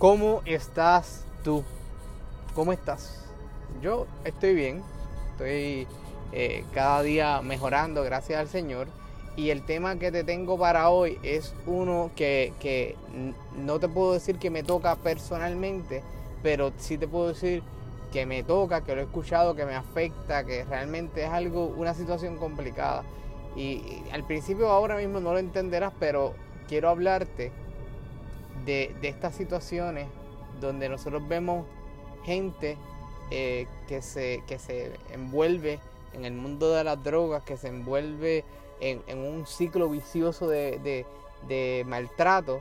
¿Cómo estás tú? ¿Cómo estás? Yo estoy bien, estoy eh, cada día mejorando, gracias al Señor. Y el tema que te tengo para hoy es uno que, que no te puedo decir que me toca personalmente, pero sí te puedo decir que me toca, que lo he escuchado, que me afecta, que realmente es algo, una situación complicada. Y, al principio ahora mismo no lo entenderás, pero quiero hablarte de, estas situaciones donde nosotros vemos gente eh, que, se, que se envuelve en el mundo de las drogas, que se envuelve en, un ciclo vicioso de, de maltrato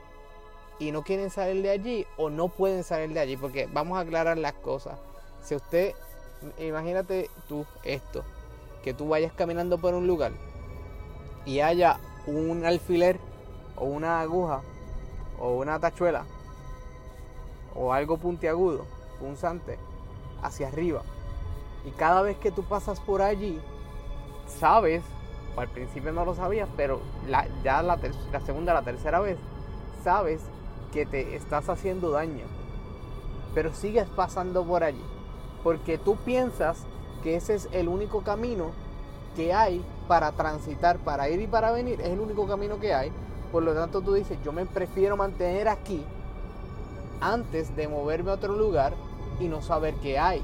y no quieren salir de allí o no pueden salir de allí, porque vamos a aclarar las cosas. Si usted, imagínate tú esto, que tú vayas caminando por un lugar y haya un alfiler o una aguja o una tachuela o algo puntiagudo, punzante, hacia arriba. Y cada vez que tú pasas por allí, sabes, o al principio no lo sabías, pero ya la, la segunda, la tercera vez, sabes que te estás haciendo daño. Pero sigues pasando por allí. Porque tú piensas que ese es el único camino que hay para transitar, para ir y para venir. Es el único camino que hay. Por lo tanto tú dices, yo me prefiero mantener aquí antes de moverme a otro lugar y no saber qué hay.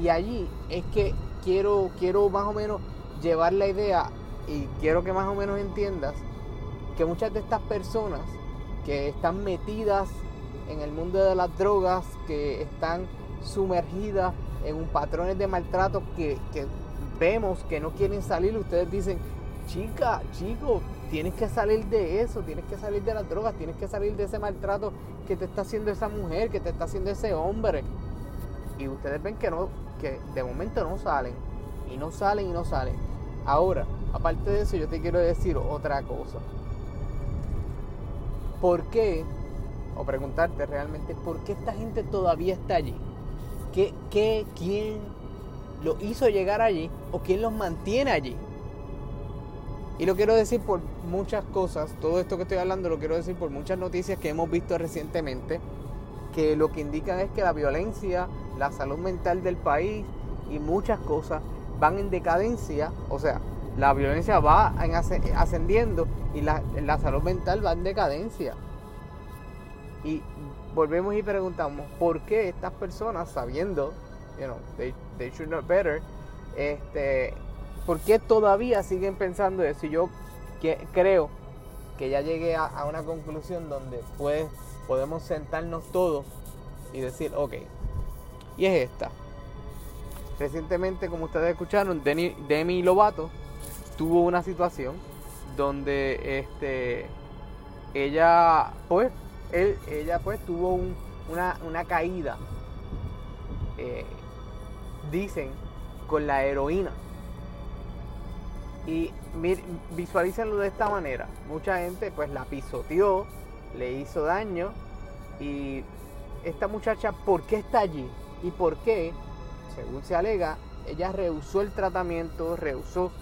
Y allí es que quiero, quiero más o menos llevar la idea y quiero que más o menos entiendas que muchas de estas personas que están metidas en el mundo de las drogas, que están sumergidas en un patrones de maltrato que, vemos que no quieren salir, ustedes dicen, chica, chico, tienes que salir de eso, tienes que salir de las drogas, tienes que salir de ese maltrato que te está haciendo esa mujer, que te está haciendo ese hombre. Y ustedes ven que no, que de momento no salen, y no salen y no salen. Ahora, aparte de eso, yo te quiero decir otra cosa. ¿Por qué? O preguntarte realmente, ¿por qué esta gente todavía está allí? ¿Qué, qué, ¿Quién lo hizo llegar allí o quién los mantiene allí? Y lo quiero decir por muchas cosas, todo esto que estoy hablando lo quiero decir por muchas noticias que hemos visto recientemente, que lo que indican es que la violencia, la salud mental del país y muchas cosas van en decadencia, o sea, la violencia va ascendiendo y la, salud mental va en decadencia. Y volvemos y preguntamos, ¿por qué estas personas, sabiendo, you know, they, should know better, este, ¿por qué todavía siguen pensando eso? Y yo creo que ya llegué a, una conclusión donde pues, podemos sentarnos todos y decir, ok, y es esta. Recientemente, como ustedes escucharon, Demi Lovato tuvo una situación donde este ella pues él, ella pues tuvo una, caída eh, dicen con la heroína y visualícenlo de esta manera mucha gente pues la pisoteó le hizo daño y esta muchacha ¿por qué está allí? y por qué según se alega ella rehusó el tratamiento rehusó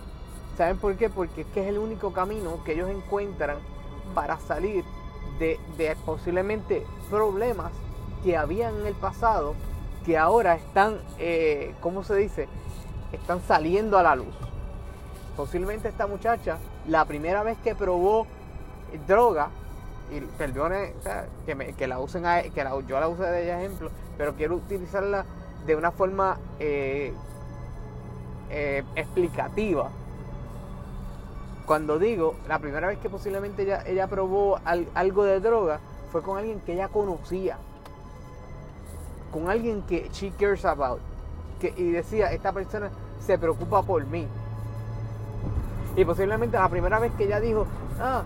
¿Saben por qué? Porque es que es el único camino que ellos encuentran para salir de, posiblemente problemas que habían en el pasado que ahora están, eh, ¿cómo se dice? Están saliendo a la luz. Posiblemente esta muchacha, la primera vez que probó droga, y perdone que, la usen que yo la use de ejemplo, pero quiero utilizarla de una forma eh, eh, explicativa cuando digo, la primera vez que posiblemente ella, ella probó algo de droga fue con alguien que ella conocía. Con alguien que she cares about. Que, y decía, esta persona se preocupa por mí. Y posiblemente la primera vez que ella dijo, ah,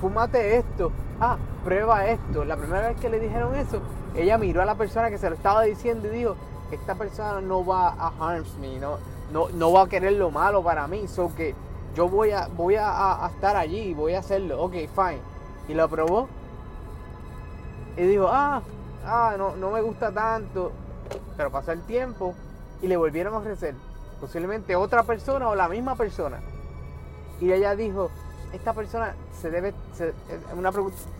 fúmate esto, ah, prueba esto. La primera vez que le dijeron eso, ella miró a la persona que se lo estaba diciendo y dijo, esta persona no va a harm me, no, no, no va a querer lo malo para mí. So que yo voy a, voy a, estar allí, voy a hacerlo, ok, fine. Y lo probó. Y dijo, ah, ah, no, no me gusta tanto. Pero pasó el tiempo y le volvieron a ofrecer posiblemente otra persona o la misma persona. Y ella dijo, esta persona se debe, una,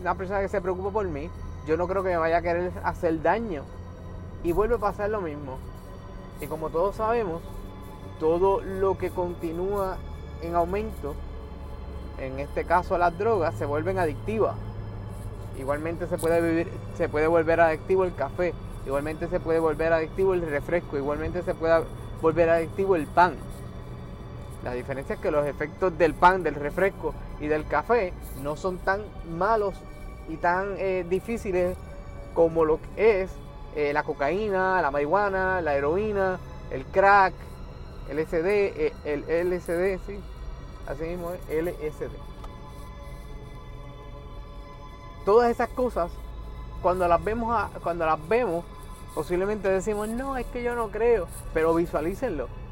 una persona que se preocupa por mí, yo no creo que me vaya a querer hacer daño. Y vuelve a pasar lo mismo. Y como todos sabemos, todo lo que continúa en aumento, en este caso las drogas, se vuelven adictivas. Igualmente se puede vivir, se puede volver adictivo el café, igualmente se puede volver adictivo el refresco, igualmente se puede volver adictivo el pan. La diferencia es que los efectos del pan, del refresco y del café no son tan malos y tan eh, difíciles como lo que es eh, la cocaína, la marihuana, la heroína, el crack, el LSD, eh, el LSD, sí, así mismo es LSD. Todas esas cosas, cuando las vemos, cuando las vemos, posiblemente decimos, no, es que yo no creo, pero visualícenlo.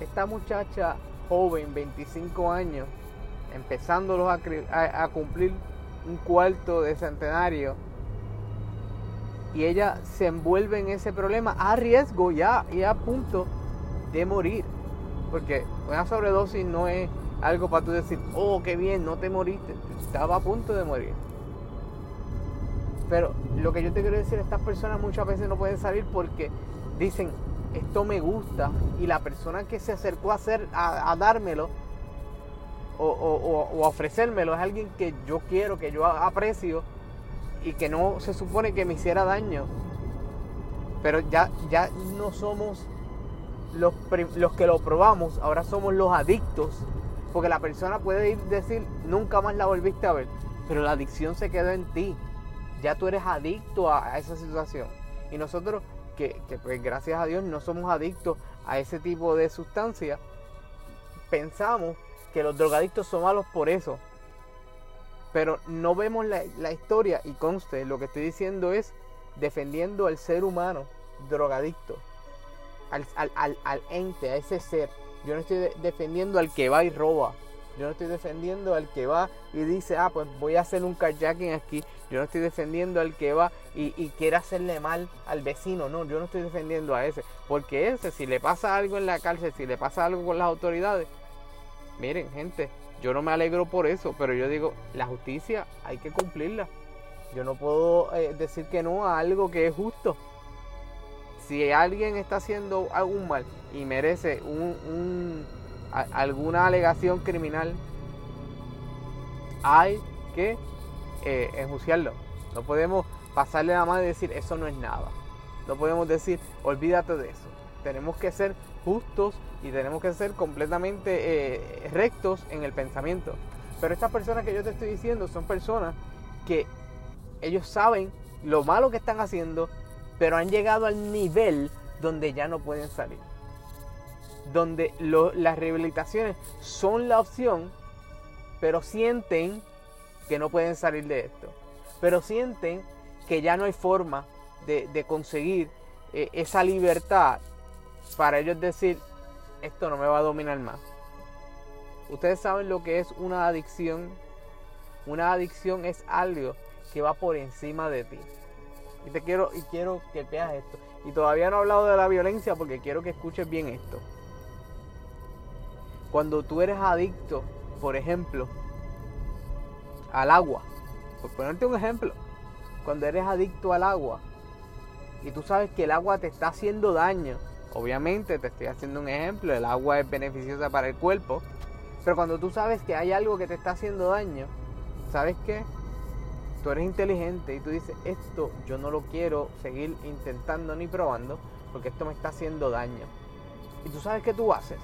Esta muchacha joven, 25 años, empezándolos a cumplir un cuarto de centenario y ella se envuelve en ese problema a riesgo ya y a punto de morir. Porque una sobredosis no es algo para tú decir, oh, qué bien, no te moriste. Estaba a punto de morir. Pero lo que yo te quiero decir, estas personas muchas veces no pueden salir porque dicen, esto me gusta. Y la persona que se acercó a, hacer, a dármelo, o, ofrecérmelo es alguien que yo quiero, que yo aprecio y que no se supone que me hiciera daño. Pero ya, ya no somos los, los que lo probamos, ahora somos los adictos. Porque la persona puede ir decir, nunca más la volviste a ver, pero la adicción se quedó en ti. Ya tú eres adicto a, esa situación. Y nosotros, que, pues gracias a Dios no somos adictos a ese tipo de sustancias, pensamos que los drogadictos son malos por eso. Pero no vemos la, historia y conste, lo que estoy diciendo es defendiendo al ser humano drogadicto, al, al, ente, a ese ser. Yo no estoy defendiendo al que va y roba. Yo no estoy defendiendo al que va y dice, ah, pues voy a hacer un carjacking aquí. Yo no estoy defendiendo al que va y, y, quiere hacerle mal al vecino. No, yo no estoy defendiendo a ese. Porque ese, si le pasa algo en la cárcel, si le pasa algo con las autoridades, miren gente, yo no me alegro por eso, pero yo digo, la justicia hay que cumplirla. Yo no puedo eh, decir que no a algo que es justo. Si alguien está haciendo algún mal y merece un, alguna alegación criminal, hay que eh, enjuiciarlo. No podemos pasarle la mano y decir, eso no es nada. No podemos decir, olvídate de eso. Tenemos que ser justos y tenemos que ser completamente eh, rectos en el pensamiento. Pero estas personas que yo te estoy diciendo son personas que ellos saben lo malo que están haciendo, pero han llegado al nivel donde ya no pueden salir. Donde las rehabilitaciones son la opción, pero sienten que no pueden salir de esto. Pero sienten que ya no hay forma de, conseguir eh, esa libertad para ellos decir, esto no me va a dominar más. Ustedes saben lo que es una adicción. Una adicción es algo que va por encima de ti. Y te quiero y quiero que veas esto. Y todavía no he hablado de la violencia porque quiero que escuches bien esto. Cuando tú eres adicto, por ejemplo, al agua, por ponerte un ejemplo, cuando eres adicto al agua y tú sabes que el agua te está haciendo daño, Obviamente, te estoy haciendo un ejemplo, el agua es beneficiosa para el cuerpo, pero cuando tú sabes que hay algo que te está haciendo daño, ¿sabes qué? Tú eres inteligente y tú dices, esto yo no lo quiero seguir intentando ni probando porque esto me está haciendo daño. ¿Y tú sabes qué tú haces?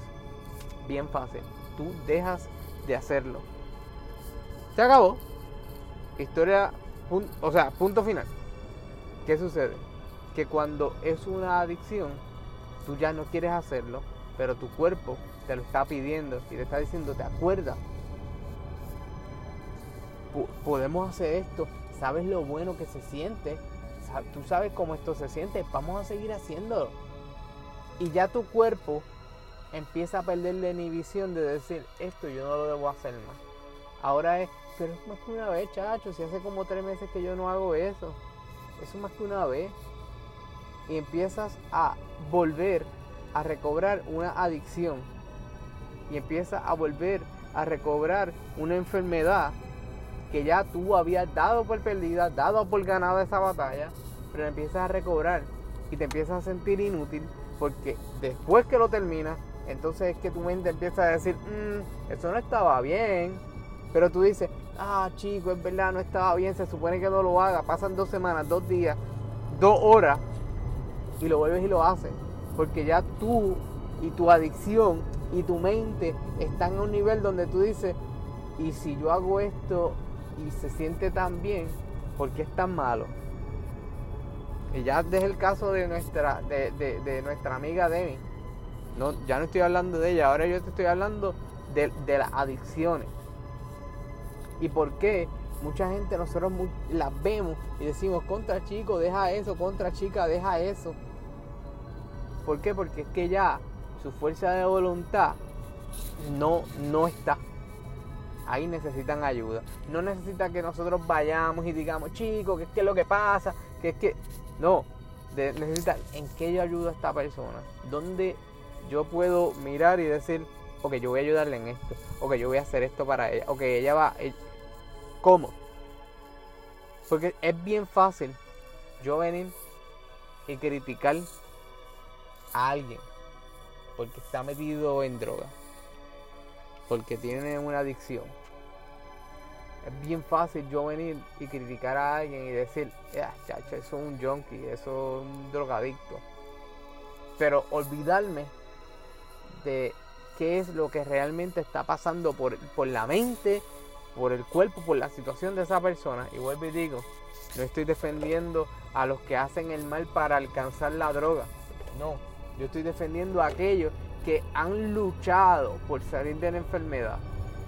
Bien fácil, tú dejas de hacerlo. Se acabó. Historia, o sea, punto final. ¿Qué sucede? Que cuando es una adicción, tú ya no quieres hacerlo, pero tu cuerpo te lo está pidiendo y te está diciendo, ¿te acuerdas? podemos hacer esto, sabes lo bueno que se siente, tú sabes cómo esto se siente, vamos a seguir haciéndolo. Y ya tu cuerpo empieza a perder la inhibición de decir, esto yo no lo debo hacer más. Ahora es, pero es más que una vez, chacho, si hace como tres meses que yo no hago eso. Eso es más que una vez. Y empiezas a volver a recobrar una adicción. Y empiezas a volver a recobrar una enfermedad que ya tú habías dado por perdida, dado por ganada esa batalla, pero empiezas a recobrar y te empiezas a sentir inútil porque después que lo terminas, entonces es que tu mente empieza a decir, mm, eso no estaba bien, pero tú dices, ah chico, es verdad, no estaba bien, se supone que no lo haga, pasan dos semanas, dos días, dos horas y lo vuelves y lo haces, porque ya tú y tu adicción y tu mente están a un nivel donde tú dices, y si yo hago esto y se siente tan bien, ¿por qué es tan malo? Y ya desde el caso de nuestra, de, nuestra amiga Demi. No, ya no estoy hablando de ella, ahora yo te estoy hablando de, las adicciones. ¿Y por qué? Mucha gente nosotros las vemos y decimos, contra chico, deja eso, contra chica, deja eso. ¿Por qué? Porque es que ya su fuerza de voluntad no, no está. Ahí necesitan ayuda. No necesita que nosotros vayamos y digamos, chicos, ¿qué es lo que pasa? Que es que. No. necesita en qué yo ayudo a esta persona. ¿Dónde yo puedo mirar y decir, ok, yo voy a ayudarle en esto. Ok, yo voy a hacer esto para ella. Ok, ella va. Eh, ¿Cómo? Porque es bien fácil yo venir y criticar a alguien porque está metido en droga, porque tiene una adicción. Es bien fácil yo venir y criticar a alguien y decir, ya, chacho, eso es un junkie, eso es un drogadicto. Pero olvidarme de qué es lo que realmente está pasando por, por la mente, por el cuerpo, por la situación de esa persona. Y vuelvo y digo, no estoy defendiendo a los que hacen el mal para alcanzar la droga. No, yo estoy defendiendo a aquellos que han luchado por salir de la enfermedad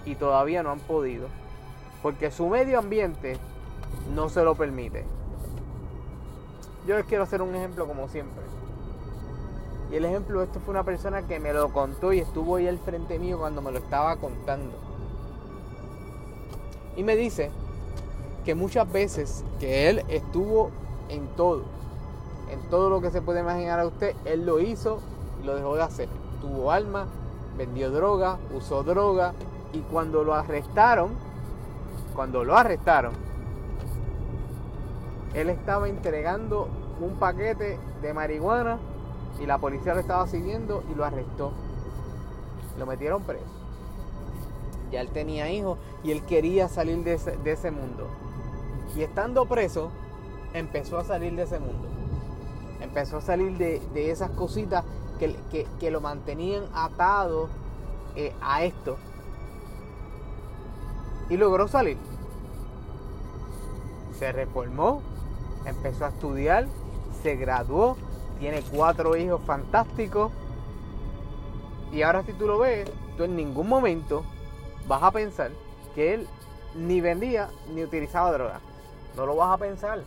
y todavía no han podido. Porque su medio ambiente no se lo permite. Yo les quiero hacer un ejemplo como siempre. Y el ejemplo, esto fue una persona que me lo contó y estuvo ahí al frente mío cuando me lo estaba contando. Y me dice que muchas veces que él estuvo en todo, en todo lo que se puede imaginar a usted, él lo hizo y lo dejó de hacer. Tuvo alma, vendió droga, usó droga y cuando lo arrestaron, cuando lo arrestaron, él estaba entregando un paquete de marihuana y la policía lo estaba siguiendo y lo arrestó. Lo metieron preso. Ya él tenía hijos y él quería salir de ese, mundo. Y estando preso, empezó a salir de ese mundo empezó a salir de, esas cositas que, lo mantenían atado eh, a esto. Y logró salir. Se reformó, empezó a estudiar, se graduó, tiene cuatro hijos fantásticos. Y ahora si tú lo ves, tú en ningún momento vas a pensar que él ni vendía ni utilizaba droga. No lo vas a pensar.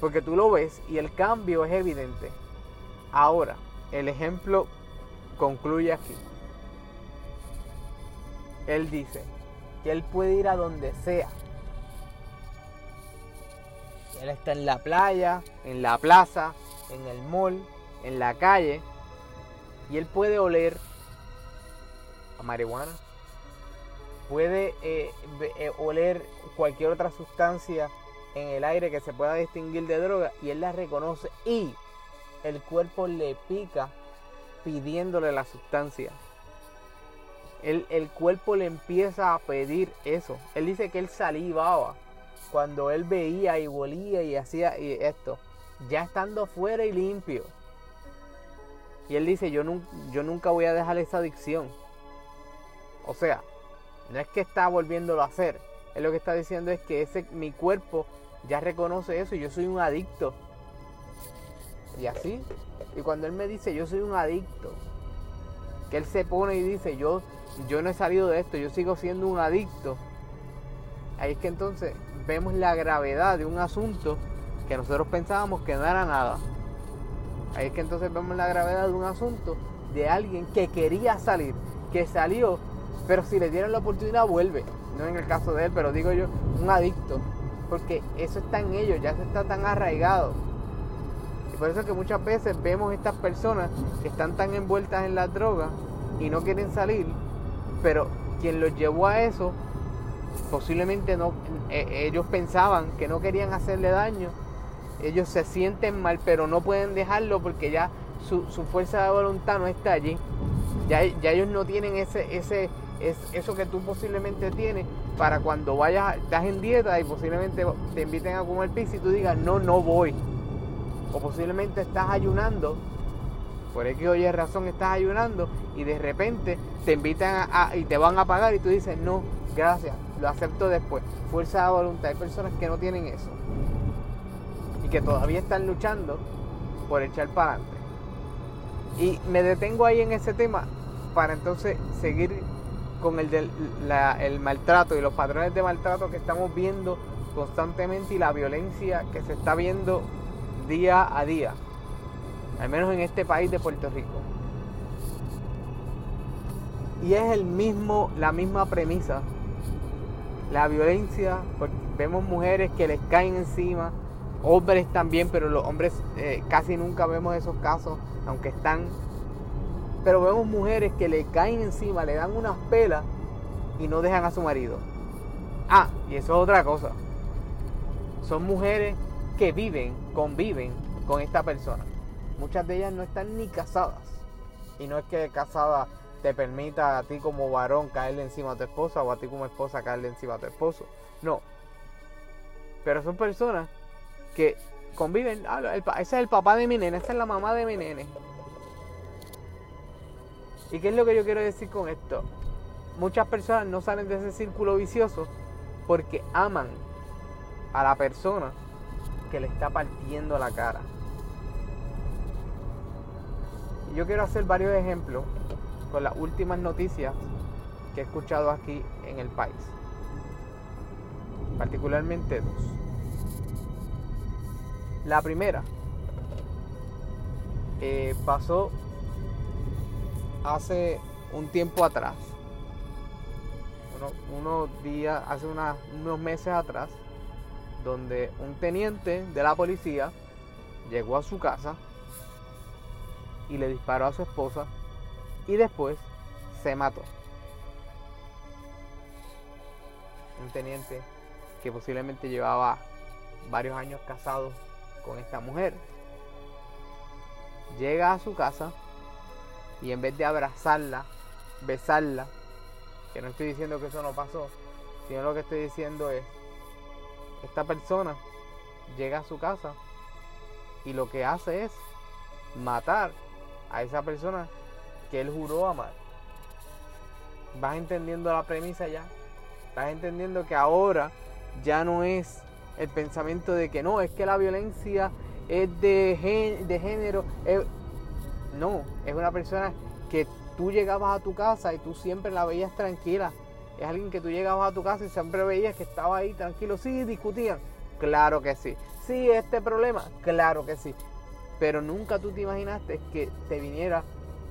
Porque tú lo ves y el cambio es evidente. Ahora, el ejemplo concluye aquí. Él dice que él puede ir a donde sea. Él está en la playa, en la plaza, en el mall, en la calle. Y él puede oler a marihuana. Puede eh, eh, oler cualquier otra sustancia en el aire que se pueda distinguir de droga y él la reconoce y el cuerpo le pica pidiéndole la sustancia. El, el cuerpo le empieza a pedir eso. Él dice que él salivaba cuando él veía y volía y hacía esto, ya estando fuera y limpio. Y él dice, yo, yo nunca voy a dejar esa adicción. O sea, no es que está volviéndolo a hacer. Él lo que está diciendo es que ese, mi cuerpo ya reconoce eso, yo soy un adicto. Y así. Y cuando él me dice, yo soy un adicto, que él se pone y dice, yo, yo no he salido de esto, yo sigo siendo un adicto. Ahí es que entonces vemos la gravedad de un asunto que nosotros pensábamos que no era nada. Ahí es que entonces vemos la gravedad de un asunto de alguien que quería salir, que salió, pero si le dieron la oportunidad vuelve. No en el caso de él, pero digo yo, un adicto porque eso está en ellos, ya se está tan arraigado. Y por eso es que muchas veces vemos estas personas que están tan envueltas en la droga y no quieren salir, pero quien los llevó a eso posiblemente no, eh, ellos pensaban que no querían hacerle daño, ellos se sienten mal, pero no pueden dejarlo porque ya su, fuerza de voluntad no está allí. Ya, ya ellos no tienen ese, ese, es eso que tú posiblemente tienes para cuando vayas, estás en dieta y posiblemente te inviten a comer pizza y tú digas, no, no voy. O posiblemente estás ayunando, por X o Y razón estás ayunando y de repente te invitan a, y te van a pagar y tú dices, no, gracias, lo acepto después. Fuerza de voluntad. Hay personas que no tienen eso y que todavía están luchando por echar para adelante. Y me detengo ahí en ese tema para entonces seguir con el del el maltrato y los patrones de maltrato que estamos viendo constantemente y la violencia que se está viendo día a día, al menos en este país de Puerto Rico. Y es el mismo, la misma premisa. La violencia, porque vemos mujeres que les caen encima, hombres también, pero los hombres eh, casi nunca vemos esos casos, aunque están pero vemos mujeres que le caen encima, le dan unas pelas y no dejan a su marido. Ah, y eso es otra cosa. Son mujeres que viven, conviven con esta persona. Muchas de ellas no están ni casadas. Y no es que casada te permita a ti como varón caerle encima a tu esposa o a ti como esposa caerle encima a tu esposo. No. Pero son personas que conviven. Ah, ese es el papá de mi nene, esa es la mamá de mi nene. ¿Y qué es lo que yo quiero decir con esto? Muchas personas no salen de ese círculo vicioso porque aman a la persona que le está partiendo la cara. Yo quiero hacer varios ejemplos con las últimas noticias que he escuchado aquí en el país. Particularmente dos. La primera eh, pasó hace un tiempo atrás, unos días, hace unos meses atrás, donde un teniente de la policía llegó a su casa y le disparó a su esposa y después se mató. Un teniente que posiblemente llevaba varios años casado con esta mujer. Llega a su casa y en vez de abrazarla, besarla, que no estoy diciendo que eso no pasó, sino lo que estoy diciendo es, esta persona llega a su casa y lo que hace es matar a esa persona que él juró amar. Vas entendiendo la premisa ya. Vas entendiendo que ahora ya no es el pensamiento de que no, es que la violencia es de, de género. No, es una persona que tú llegabas a tu casa y tú siempre la veías tranquila. Es alguien que tú llegabas a tu casa y siempre veías que estaba ahí tranquilo. Sí, discutían. Claro que sí. Sí, este problema. Claro que sí. Pero nunca tú te imaginaste que te viniera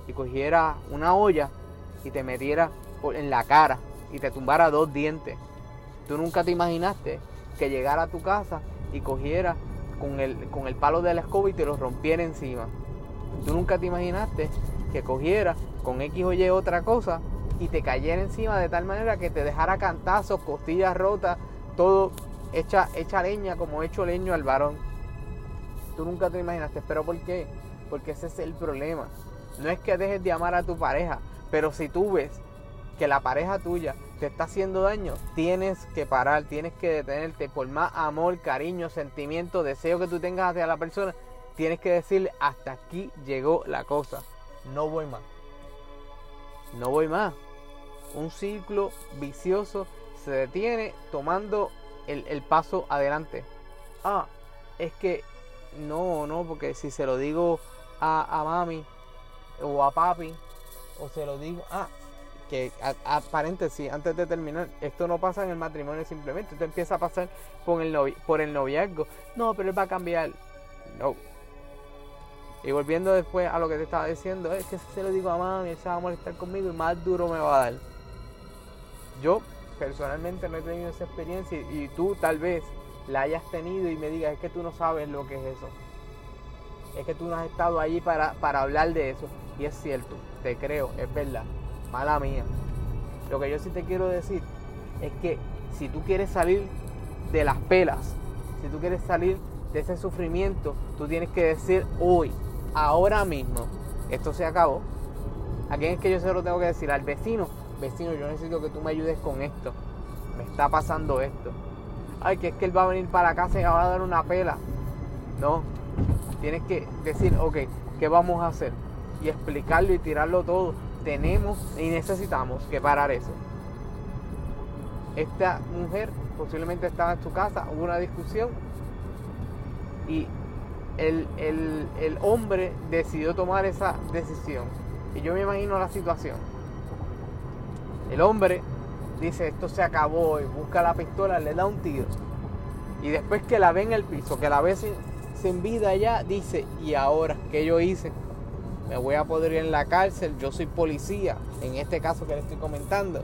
y cogiera una olla y te metiera en la cara y te tumbara dos dientes. Tú nunca te imaginaste que llegara a tu casa y cogiera con el, con el palo de la escoba y te lo rompiera encima. Tú nunca te imaginaste que cogiera con X o Y otra cosa y te cayera encima de tal manera que te dejara cantazos, costillas rotas, todo hecha, hecha leña como hecho leño al varón. Tú nunca te imaginaste, pero ¿por qué? Porque ese es el problema. No es que dejes de amar a tu pareja, pero si tú ves que la pareja tuya te está haciendo daño, tienes que parar, tienes que detenerte. Por más amor, cariño, sentimiento, deseo que tú tengas hacia la persona, tienes que decirle, hasta aquí llegó la cosa, no voy más. No voy más. Un ciclo vicioso se detiene tomando el, paso adelante. Ah, es que no, no, porque si se lo digo a, a mami o a papi, o se lo digo, ah, que a, paréntesis, antes de terminar, esto no pasa en el matrimonio simplemente, esto empieza a pasar por el, por el noviazgo. No, pero él va a cambiar. No, y volviendo después a lo que te estaba diciendo, es que si se lo digo a mami, se va a molestar conmigo y más duro me va a dar. Yo personalmente no he tenido esa experiencia y, tú tal vez la hayas tenido y me digas, es que tú no sabes lo que es eso. Es que tú no has estado allí para, para hablar de eso. Y es cierto, te creo, es verdad. Mala mía. Lo que yo sí te quiero decir es que si tú quieres salir de las pelas, si tú quieres salir de ese sufrimiento, tú tienes que decir hoy, ahora mismo, esto se acabó. ¿A quién es que yo se lo tengo que decir? Al vecino. Vecino, yo necesito que tú me ayudes con esto. Me está pasando esto. Ay, que es que él va a venir para casa y me va a dar una pela. No. Tienes que decir, ok, ¿qué vamos a hacer? Y explicarlo y tirarlo todo. Tenemos y necesitamos que parar eso. Esta mujer posiblemente estaba en su casa, hubo una discusión y el, el, hombre decidió tomar esa decisión. Y yo me imagino la situación. El hombre dice, esto se acabó y busca la pistola, le da un tiro. Y después que la ve en el piso, que la ve sin, vida ya, dice, ¿y ahora qué yo hice? Me voy a poder ir en la cárcel, yo soy policía, en este caso que le estoy comentando.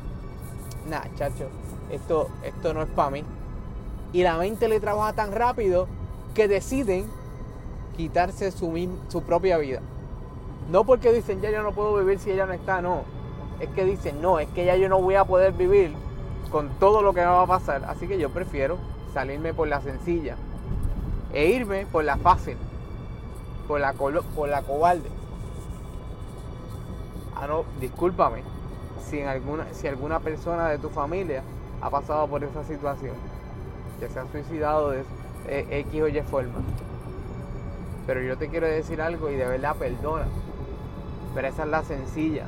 Nah, chacho, esto, esto no es para mí. Y la mente le trabaja tan rápido que deciden quitarse su, su propia vida. No porque dicen, ya yo no puedo vivir si ella no está, no. Es que dicen, no, es que ya yo no voy a poder vivir con todo lo que me va a pasar. Así que yo prefiero salirme por la sencilla e irme por la fácil, por la, por la cobarde. Ah, no, discúlpame si, en alguna, si alguna persona de tu familia ha pasado por esa situación, que se ha suicidado de eh, X o Y forma. Pero yo te quiero decir algo y de verdad perdona. Pero esa es la sencilla,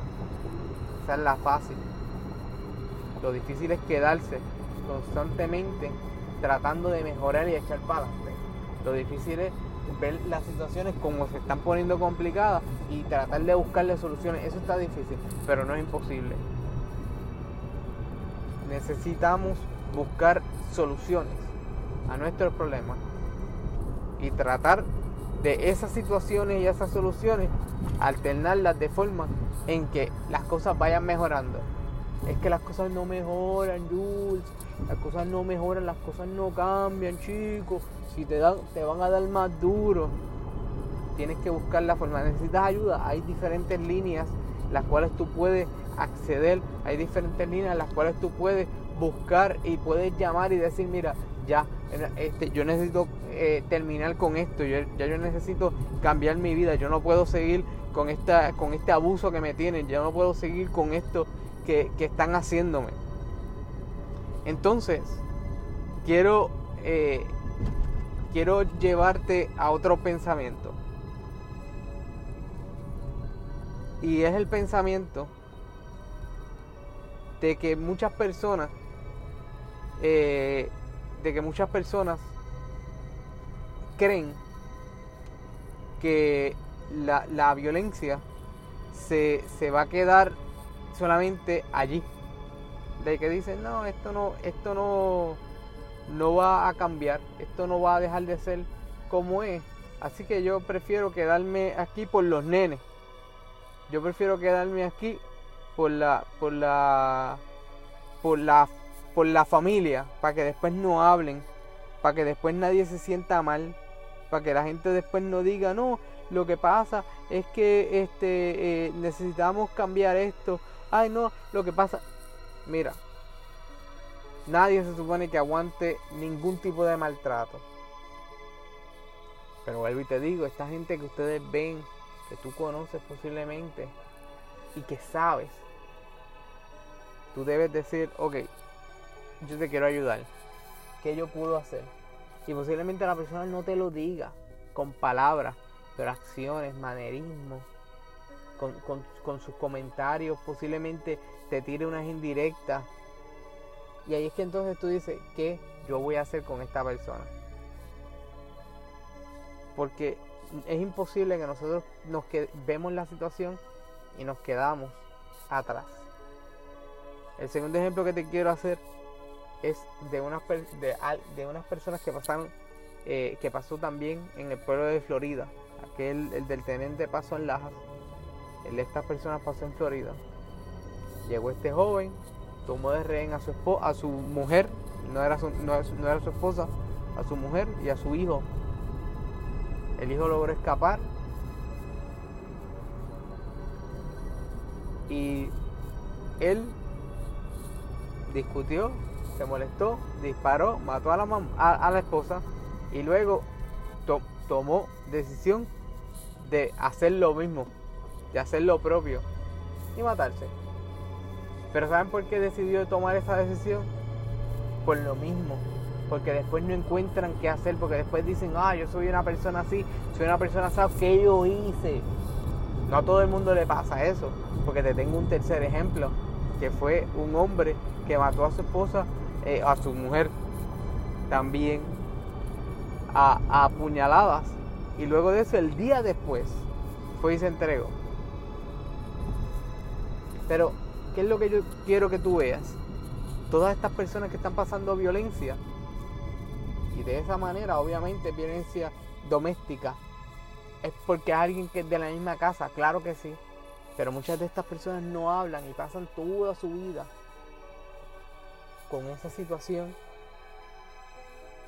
esa es la fácil. Lo difícil es quedarse constantemente tratando de mejorar y echar para adelante. Lo difícil es ver las situaciones como se están poniendo complicadas y tratar de buscarle soluciones. Eso está difícil, pero no es imposible necesitamos buscar soluciones a nuestros problemas y tratar de esas situaciones y esas soluciones alternarlas de forma en que las cosas vayan mejorando. Es que las cosas no mejoran, Jules. Las cosas no mejoran, las cosas no cambian, chicos. Si te dan, te van a dar más duro. Tienes que buscar la forma. Necesitas ayuda. Hay diferentes líneas las cuales tú puedes acceder. Hay diferentes líneas las cuales tú puedes buscar y puedes llamar y decir, mira, ya, este, yo necesito eh, terminar con esto, ya yo necesito cambiar mi vida, yo no puedo seguir con, esta, con este abuso que me tienen, yo no puedo seguir con esto que, están haciéndome. Entonces, quiero, eh, quiero llevarte a otro pensamiento. Y es el pensamiento de que muchas personas, eh, de que muchas personas creen que la, violencia se, va a quedar solamente allí. De que dicen, no, esto no, esto no, no va a cambiar, esto no va a dejar de ser como es. Así que yo prefiero quedarme aquí por los nenes. Yo prefiero quedarme aquí por la, por la, por la, por la familia, para que después no hablen, para que después nadie se sienta mal, para que la gente después no diga, no, lo que pasa es que este, eh, necesitamos cambiar esto, ay no, lo que pasa, mira, nadie se supone que aguante ningún tipo de maltrato. Pero vuelvo y te digo, esta gente que ustedes ven, que tú conoces posiblemente y que sabes tú debes decir, ok, yo te quiero ayudar. ¿Qué yo puedo hacer? Y posiblemente la persona no te lo diga con palabras, pero acciones, manerismo, con, sus comentarios, posiblemente te tire unas indirectas. Y ahí es que entonces tú dices, ¿qué yo voy a hacer con esta persona? Porque es imposible que nosotros nos vemos la situación y nos quedamos atrás. El segundo ejemplo que te quiero hacer es de unas, de, unas personas que pasaron, eh, que pasó también en el pueblo de Florida. Aquel, el del teniente pasó en Lajas. El de estas personas pasó en Florida. Llegó este joven, tomó de rehén a su, a su mujer, no era su, no, no era su esposa, a su mujer y a su hijo. El hijo logró escapar. Y él discutió se molestó, disparó, mató a la, a, la esposa y luego tomó decisión de hacer lo mismo, de hacer lo propio y matarse. Pero ¿saben por qué decidió tomar esa decisión? Por lo mismo. Porque después no encuentran qué hacer, porque después dicen, ah, yo soy una persona así, soy una persona así, ¿qué yo hice? No a todo el mundo le pasa eso, porque te tengo un tercer ejemplo, que fue un hombre que mató a su esposa, eh, a su mujer también, a, a apuñaladas. Y luego de eso, el día después, fue y se entregó. Pero, ¿qué es lo que yo quiero que tú veas? Todas estas personas que están pasando violencia, y de esa manera, obviamente, violencia doméstica, es porque alguien que es de la misma casa, claro que sí. Pero muchas de estas personas no hablan y pasan toda su vida con esa situación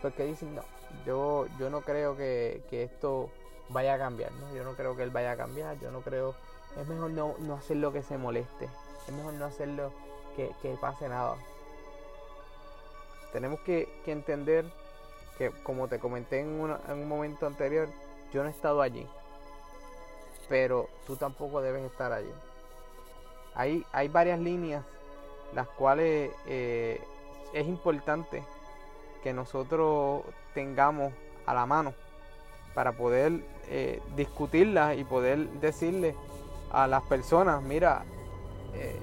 porque dicen, no, yo, yo no creo que, esto vaya a cambiar, ¿no? Yo no creo que él vaya a cambiar, yo no creo, es mejor no, no hacerlo que se moleste, es mejor no hacerlo que, que pase nada. Tenemos que, entender que, como te comenté en, en un momento anterior, yo no he estado allí, pero tú tampoco debes estar allí. Hay, hay varias líneas las cuales eh, es importante que nosotros tengamos a la mano para poder eh, discutirlas y poder decirle a las personas, mira, eh,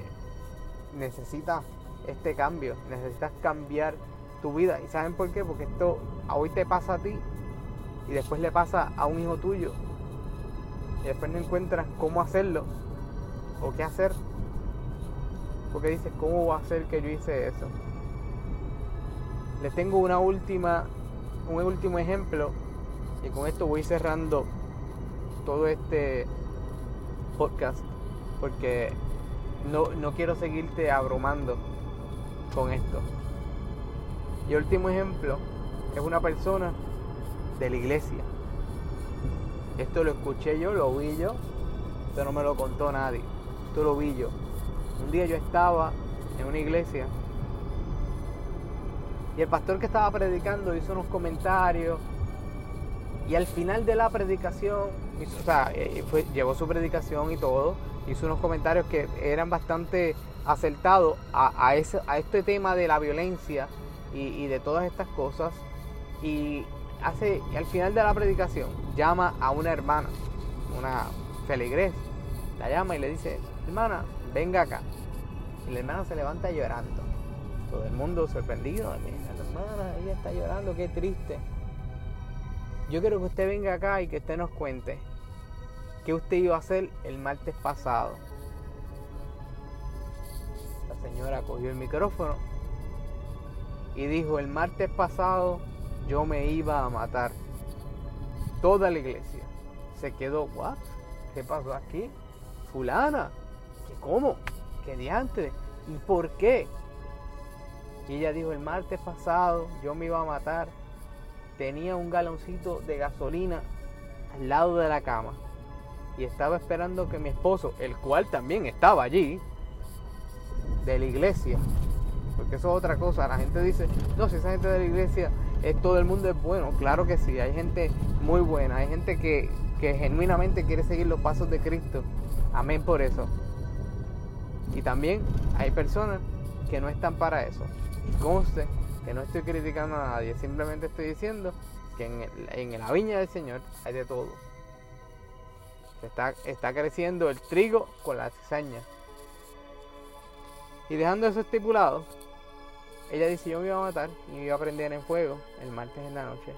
necesitas este cambio, necesitas cambiar tu vida. ¿Y saben por qué? Porque esto hoy te pasa a ti y después le pasa a un hijo tuyo. Y después no encuentras cómo hacerlo o qué hacer. Porque dices, ¿cómo va a ser que yo hice eso? Les tengo una última, un último ejemplo y con esto voy cerrando todo este podcast porque no, no quiero seguirte abrumando con esto. Y último ejemplo es una persona de la iglesia. Esto lo escuché yo, lo vi yo, esto no me lo contó nadie, esto lo vi yo. Un día yo estaba en una iglesia y el pastor que estaba predicando hizo unos comentarios. Y al final de la predicación, o sea, eh, llevó su predicación y todo, hizo unos comentarios que eran bastante acertados a, este tema de la violencia y, de todas estas cosas. Y hace, al final de la predicación, llama a una hermana, una feligres, la llama y le dice, hermana, venga acá. Y la hermana se levanta llorando. Todo el mundo sorprendido hermana, ella está llorando, qué triste. Yo quiero que usted venga acá y que usted nos cuente qué usted iba a hacer el martes pasado. La señora cogió el micrófono y dijo, el martes pasado yo me iba a matar. Toda la iglesia se quedó, ¿what? ¿Qué pasó aquí? Fulana, ¿qué cómo? ¿Qué diantre? ¿Y por qué? Y ella dijo, el martes pasado yo me iba a matar. Tenía un galoncito de gasolina al lado de la cama. Y estaba esperando que mi esposo, el cual también estaba allí, de la iglesia, porque eso es otra cosa, la gente dice, no, si esa gente de la iglesia, es, todo el mundo es bueno, claro que sí, hay gente muy buena, hay gente que, que genuinamente quiere seguir los pasos de Cristo, amén por eso. Y también hay personas que no están para eso. Conste que no estoy criticando a nadie, simplemente estoy diciendo que en, la viña del Señor hay de todo. Está, está creciendo el trigo con la cizaña. Y dejando eso estipulado, ella dice, yo me iba a matar y me iba a prender en fuego el martes en la noche.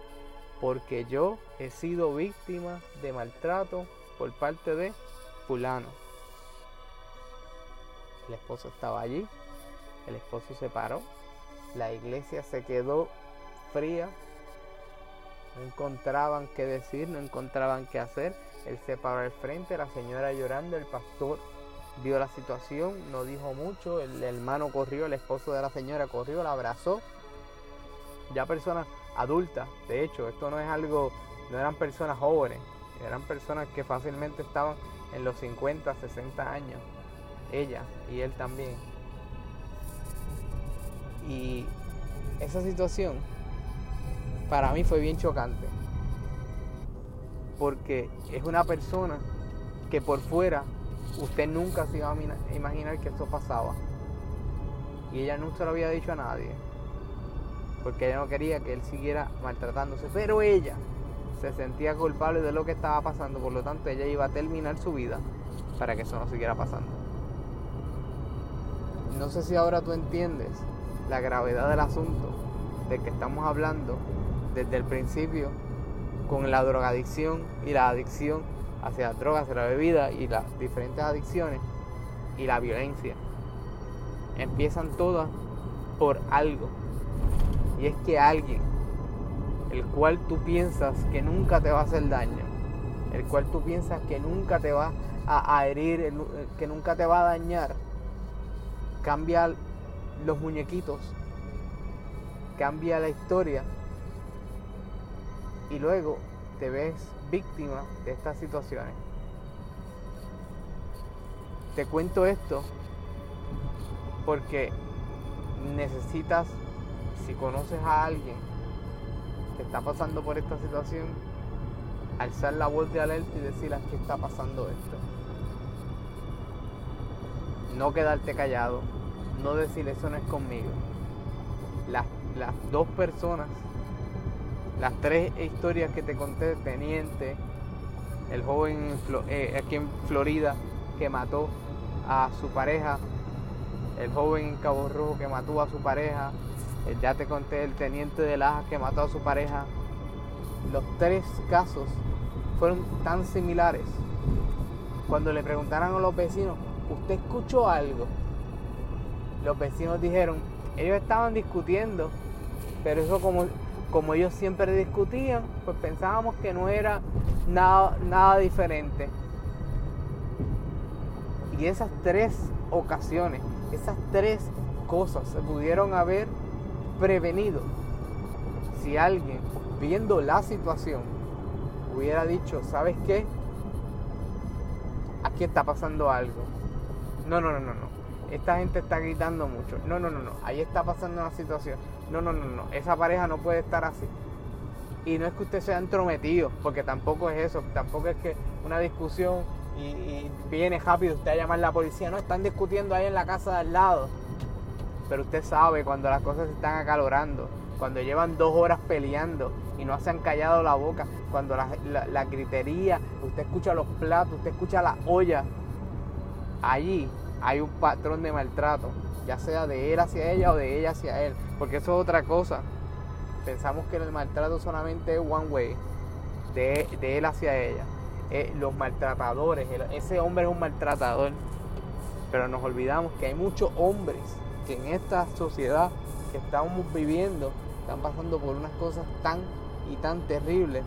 Porque yo he sido víctima de maltrato por parte de fulano. El esposo estaba allí. El esposo se paró la iglesia se quedó fría. No encontraban qué decir, no encontraban qué hacer. Él se paró al frente, la señora llorando, el pastor vio la situación, no dijo mucho, el hermano corrió, el esposo de la señora corrió, la abrazó. Ya personas adultas, de hecho, esto no es algo, no eran personas jóvenes, eran personas que fácilmente estaban en los 50, 60 años, ella y él también. Y esa situación para mí fue bien chocante. Porque es una persona que por fuera usted nunca se iba a imaginar que eso pasaba. Y ella nunca lo había dicho a nadie. Porque ella no quería que él siguiera maltratándose. Pero ella se sentía culpable de lo que estaba pasando. Por lo tanto, ella iba a terminar su vida para que eso no siguiera pasando. No sé si ahora tú entiendes la gravedad del asunto de que estamos hablando desde el principio con la drogadicción y la adicción hacia las drogas, hacia la bebida y las diferentes adicciones y la violencia. Empiezan todas por algo. Y es que alguien, el cual tú piensas que nunca te va a hacer daño, el cual tú piensas que nunca te va a, herir, que nunca te va a dañar, cambia los muñequitos, cambia la historia y luego te ves víctima de estas situaciones. Te cuento esto porque necesitas, si conoces a alguien que está pasando por esta situación, alzar la voz de alerta y decirle que está pasando esto. No quedarte callado, no decir eso no es conmigo. Las, las dos personas las tres historias que te conté, Teniente, el joven eh, aquí en Florida que mató a su pareja, el joven en Cabo Rojo que mató a su pareja, eh, ya te conté el teniente de Laja que mató a su pareja. Los tres casos fueron tan similares. Cuando le preguntaron a los vecinos, ¿usted escuchó algo? Los vecinos dijeron, ellos estaban discutiendo, pero eso como como ellos siempre discutían, pues pensábamos que no era nada, nada diferente. Y esas tres ocasiones, esas tres cosas se pudieron haber prevenido si alguien, viendo la situación, hubiera dicho, ¿sabes qué? Aquí está pasando algo. No, no, no, no, no. Esta gente está gritando mucho. No, no, no, no. Ahí está pasando una situación no, no, no, no, esa pareja no puede estar así. Y no es que usted sea entrometido, porque tampoco es eso, tampoco es que una discusión y, viene rápido usted a llamar a la policía, no, están discutiendo ahí en la casa de al lado. Pero usted sabe cuando las cosas se están acalorando, cuando llevan dos horas peleando y no se han callado la boca, cuando la, la gritería, usted escucha los platos, usted escucha la olla, allí hay un patrón de maltrato ya sea de él hacia ella o de ella hacia él, porque eso es otra cosa. Pensamos que el maltrato solamente es one way, de, él hacia ella. Eh, los maltratadores, ese hombre es un maltratador, pero nos olvidamos que hay muchos hombres que en esta sociedad que estamos viviendo están pasando por unas cosas tan y tan terribles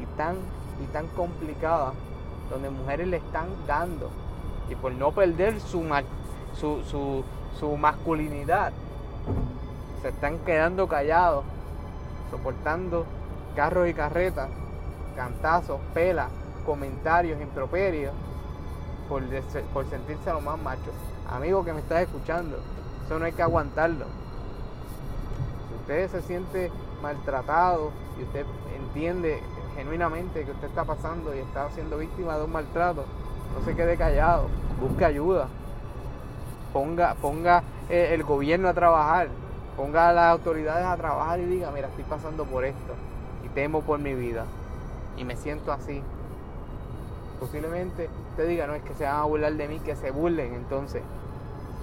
y tan y tan complicadas, donde mujeres le están dando y por no perder su, su, su, masculinidad. Se están quedando callados, soportando carros y carretas, cantazos, pelas, comentarios, improperios, por, por sentirse lo más macho. Amigo que me estás escuchando, eso no hay que aguantarlo. Si usted se siente maltratado y usted entiende genuinamente que usted está pasando y está siendo víctima de un maltrato, no se quede callado, busque ayuda ponga, ponga eh, el gobierno a trabajar, ponga a las autoridades a trabajar y diga, mira, estoy pasando por esto y temo por mi vida y me siento así. Posiblemente te diga, no es que se van a burlar de mí, que se burlen entonces.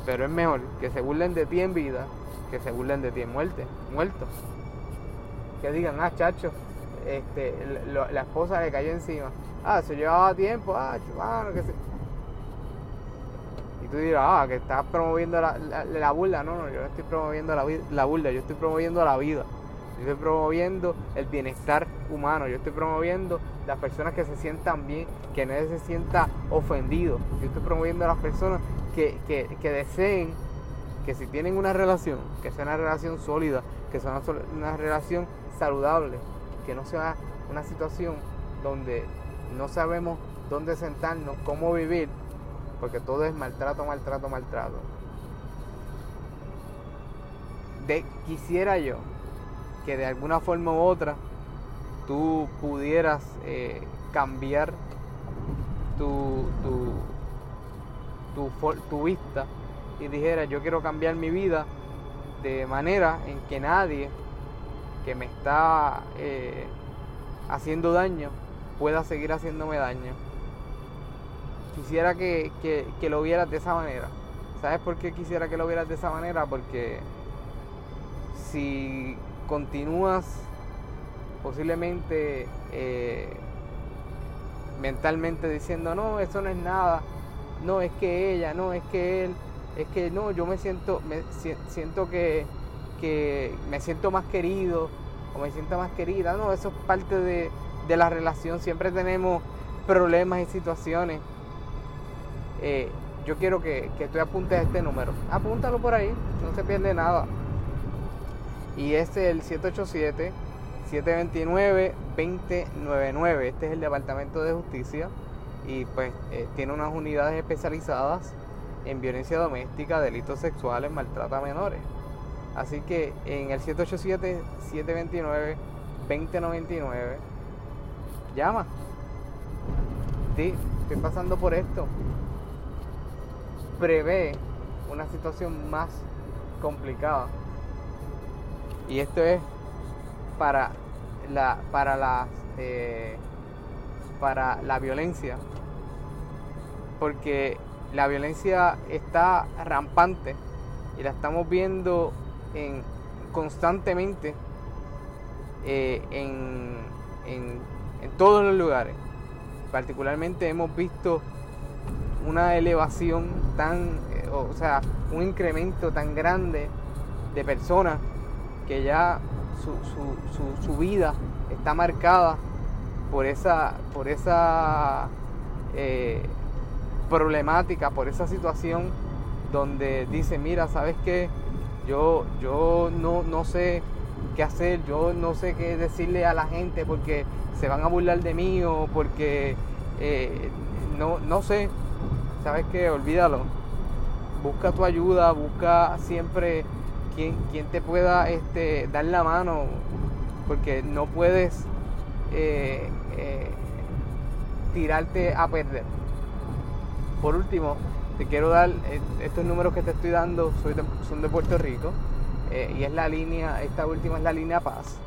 Pero es mejor que se burlen de ti en vida que se burlen de ti en muerte, muerto. Que digan, ah, chacho, este, la esposa le cayó encima. Ah, se llevaba tiempo, ah, chumano, que se tú dirás, ah, que estás promoviendo la, la, burla. No, no, yo no estoy promoviendo la, la burla, yo estoy promoviendo la vida. Yo estoy promoviendo el bienestar humano. Yo estoy promoviendo las personas que se sientan bien, que nadie se sienta ofendido. Yo estoy promoviendo a las personas que, deseen que si tienen una relación, que sea una relación sólida, que sea una relación saludable, que no sea una situación donde no sabemos dónde sentarnos, cómo vivir, porque todo es maltrato, maltrato, maltrato. de, quisiera yo que de alguna forma u otra tú pudieras eh, cambiar tu, tu, tu, tu vista y dijera yo quiero cambiar mi vida de manera en que nadie que me está eh, haciendo daño pueda seguir haciéndome daño. Quisiera que, que, lo vieras de esa manera. ¿Sabes por qué quisiera que lo vieras de esa manera? Porque si continúas posiblemente eh, mentalmente diciendo, no, eso no es nada, no, es que ella, no, es que él, es que no, yo me siento, me siento que, que me siento más querido o me siento más querida, no, eso es parte de, de la relación, siempre tenemos problemas y situaciones. Eh, yo quiero que, que tú apuntes este número, apúntalo por ahí, no se pierde nada. Y este es el 787 729-2099. Este es el Departamento de Justicia y pues eh, tiene unas unidades especializadas en violencia doméstica, delitos sexuales, maltrato a menores. Así que en el 787-729-2099, llama. Estoy pasando por esto. Prevé una situación más complicada. Y esto es para la, para, la, eh, para la violencia, porque la violencia está rampante y la estamos viendo en, constantemente eh, en, en, en todos los lugares. Particularmente hemos visto una elevación tan, eh, o sea, un incremento tan grande de personas que ya su, su, vida está marcada por esa, por esa eh, problemática, por esa situación donde dice, mira, ¿sabes qué? Yo, yo no, no sé qué hacer, yo no sé qué decirle a la gente porque se van a burlar de mí o porque eh, no, no sé, ¿sabes qué? Olvídalo. Busca tu ayuda, busca siempre quien, quien te pueda este, dar la mano, porque no puedes eh, eh, tirarte a perder. Por último, te quiero dar estos números que te estoy dando, son de Puerto Rico y es la línea, esta última es la línea Paz.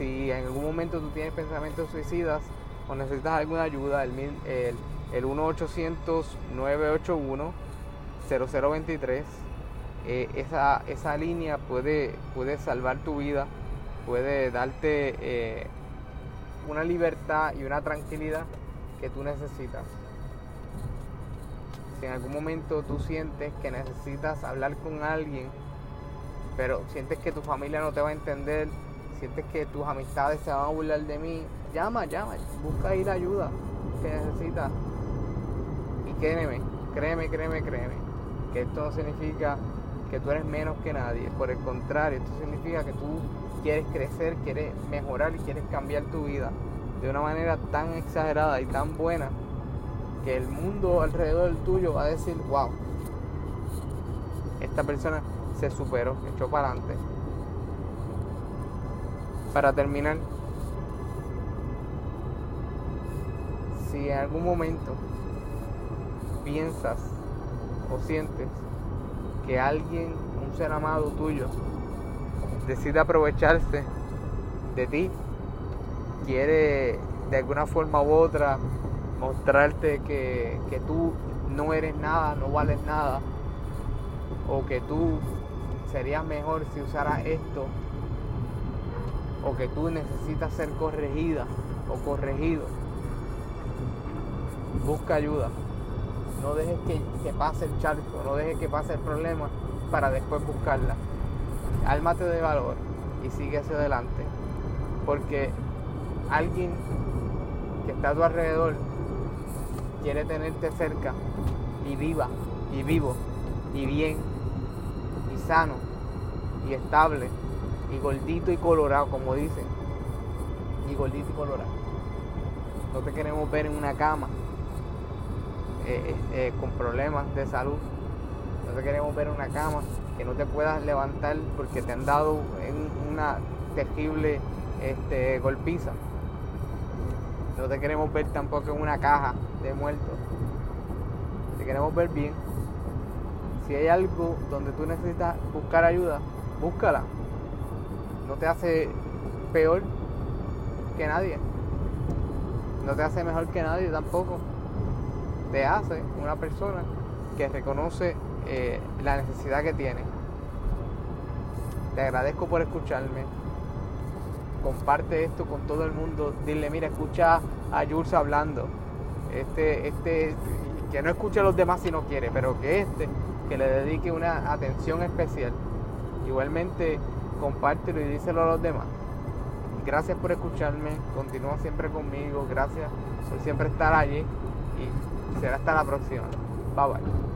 Si en algún momento tú tienes pensamientos suicidas o necesitas alguna ayuda, el, el, el 1-800-981-0023 eh, esa, esa, línea puede, puede salvar tu vida, puede darte eh, una libertad y una tranquilidad que tú necesitas. Si en algún momento tú sientes que necesitas hablar con alguien, pero sientes que tu familia no te va a entender, sientes que tus amistades se van a burlar de mí, llama, llama, busca ir ayuda que necesitas. Y créeme, créeme, créeme, créeme, que esto no significa que tú eres menos que nadie. Por el contrario, esto significa que tú quieres crecer, quieres mejorar y quieres cambiar tu vida de una manera tan exagerada y tan buena que el mundo alrededor tuyo va a decir, wow, esta persona se superó, echó para adelante. Para terminar, si en algún momento piensas o sientes que alguien, un ser amado tuyo, decide aprovecharse de ti, quiere de alguna forma u otra mostrarte que, que tú no eres nada, no vales nada, o que tú serías mejor si usaras esto, o que tú necesitas ser corregida o corregido, busca ayuda no dejes que, pase el charco, no dejes que pase el problema para después buscarla. Álmate de valor y sigue hacia adelante. Porque alguien que está a tu alrededor quiere tenerte cerca y viva, y vivo, y bien, y sano, y estable, y gordito y colorado, como dicen. Y gordito y colorado. No te queremos ver en una cama eh, eh, con problemas de salud. No te queremos ver en una cama que no te puedas levantar porque te han dado una terrible este, golpiza. No te queremos ver tampoco en una caja de muertos. Te queremos ver bien. Si hay algo donde tú necesitas buscar ayuda, búscala. No te hace peor que nadie. No te hace mejor que nadie tampoco. Te hace una persona que reconoce eh, la necesidad que tiene. Te agradezco por escucharme. Comparte esto con todo el mundo. Dile, mira, escucha a Jules hablando. Este, este, que no escuche a los demás si no quiere, pero que este, que le dedique una atención especial. Igualmente, compártelo y díselo a los demás. Gracias por escucharme, continúa siempre conmigo, gracias por siempre estar allí y será hasta la próxima. Bye bye.